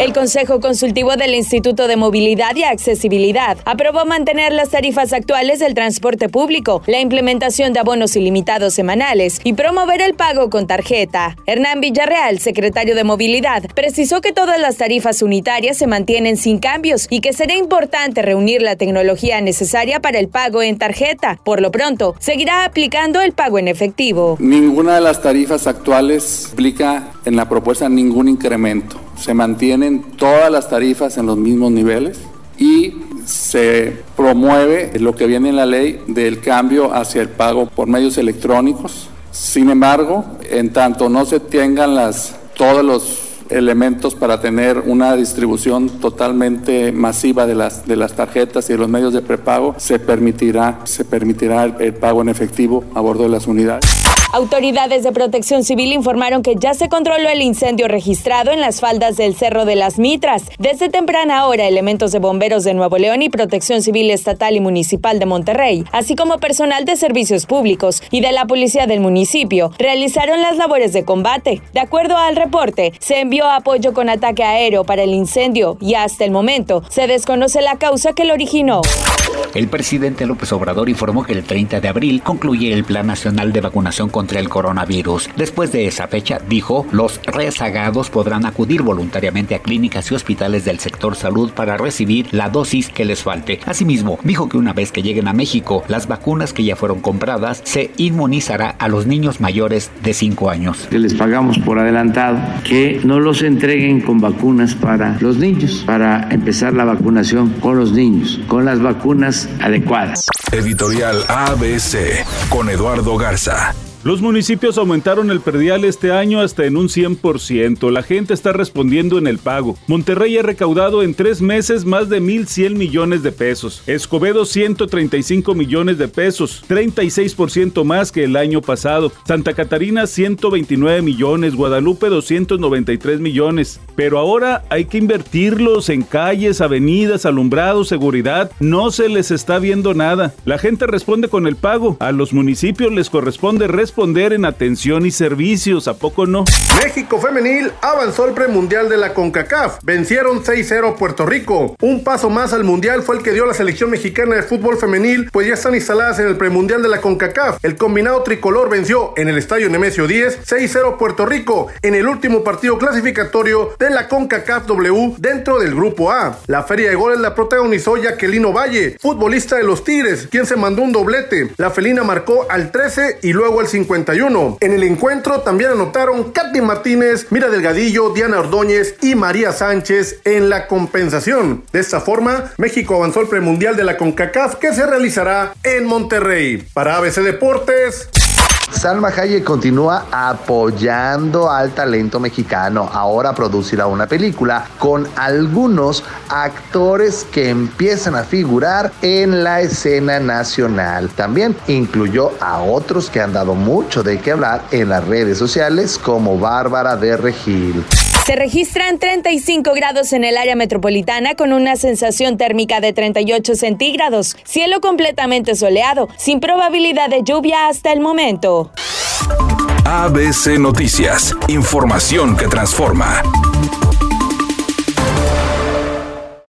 El Consejo Consultivo del Instituto de Movilidad y Accesibilidad aprobó mantener las tarifas actuales del transporte público, la implementación de abonos ilimitados semanales y promover el pago con tarjeta. Hernán Villarreal, secretario de Movilidad, precisó que todas las tarifas unitarias se mantienen sin cambios y que será importante reunir la tecnología necesaria para el pago en tarjeta. Por lo pronto, seguirá aplicando el pago en efectivo. Ninguna de las tarifas actuales implica en la propuesta ningún incremento se mantienen todas las tarifas en los mismos niveles y se promueve lo que viene en la ley del cambio hacia el pago por medios electrónicos. Sin embargo, en tanto no se tengan todos los elementos para tener una distribución totalmente masiva de las, de las tarjetas y de los medios de prepago, se permitirá, se permitirá el pago en efectivo a bordo de las unidades. Autoridades de protección civil informaron que ya se controló el incendio registrado en las faldas del Cerro de las Mitras. Desde temprana hora, elementos de bomberos de Nuevo León y protección civil estatal y municipal de Monterrey, así como personal de servicios públicos y de la policía del municipio, realizaron las labores de combate. De acuerdo al reporte, se envió apoyo con ataque aéreo para el incendio y hasta el momento se desconoce la causa que lo originó. El presidente López Obrador informó que el 30 de abril concluye el Plan Nacional de Vacunación contra el Coronavirus. Después de esa fecha, dijo, los rezagados podrán acudir voluntariamente a clínicas y hospitales del sector salud para recibir la dosis que les falte. Asimismo, dijo que una vez que lleguen a México, las vacunas que ya fueron compradas se inmunizará a los niños mayores de 5 años. Que les pagamos por adelantado, que no los entreguen con vacunas para los niños, para empezar la vacunación con los niños, con las vacunas adecuadas. Editorial ABC con Eduardo Garza. Los municipios aumentaron el perdial este año hasta en un 100%. La gente está respondiendo en el pago. Monterrey ha recaudado en tres meses más de 1.100 millones de pesos. Escobedo 135 millones de pesos, 36% más que el año pasado. Santa Catarina 129 millones, Guadalupe 293 millones. Pero ahora hay que invertirlos en calles, avenidas, alumbrados, seguridad. No se les está viendo nada. La gente responde con el pago. A los municipios les corresponde responder en atención y servicios, ¿a poco no? México femenil avanzó al premundial de la CONCACAF. Vencieron 6-0 Puerto Rico. Un paso más al mundial fue el que dio la selección mexicana de fútbol femenil, pues ya están instaladas en el premundial de la CONCACAF. El combinado tricolor venció en el estadio Nemesio 10 6-0 Puerto Rico en el último partido clasificatorio de la CONCACAF W dentro del grupo A. La feria de goles la protagonizó Jacqueline Valle, futbolista de los Tigres, quien se mandó un doblete. La felina marcó al 13 y luego al 50 en el encuentro también anotaron Katy Martínez, Mira Delgadillo, Diana Ordóñez y María Sánchez en la compensación. De esta forma, México avanzó al premundial de la CONCACAF que se realizará en Monterrey. Para ABC Deportes, Salma Hayek continúa apoyando al talento mexicano. Ahora producirá una película con algunos actores que empiezan a figurar en la escena nacional. También incluyó a otros que han dado mucho de qué hablar en las redes sociales como Bárbara de Regil. Se registran 35 grados en el área metropolitana con una sensación térmica de 38 centígrados, cielo completamente soleado, sin probabilidad de lluvia hasta el momento. ABC Noticias, información que transforma.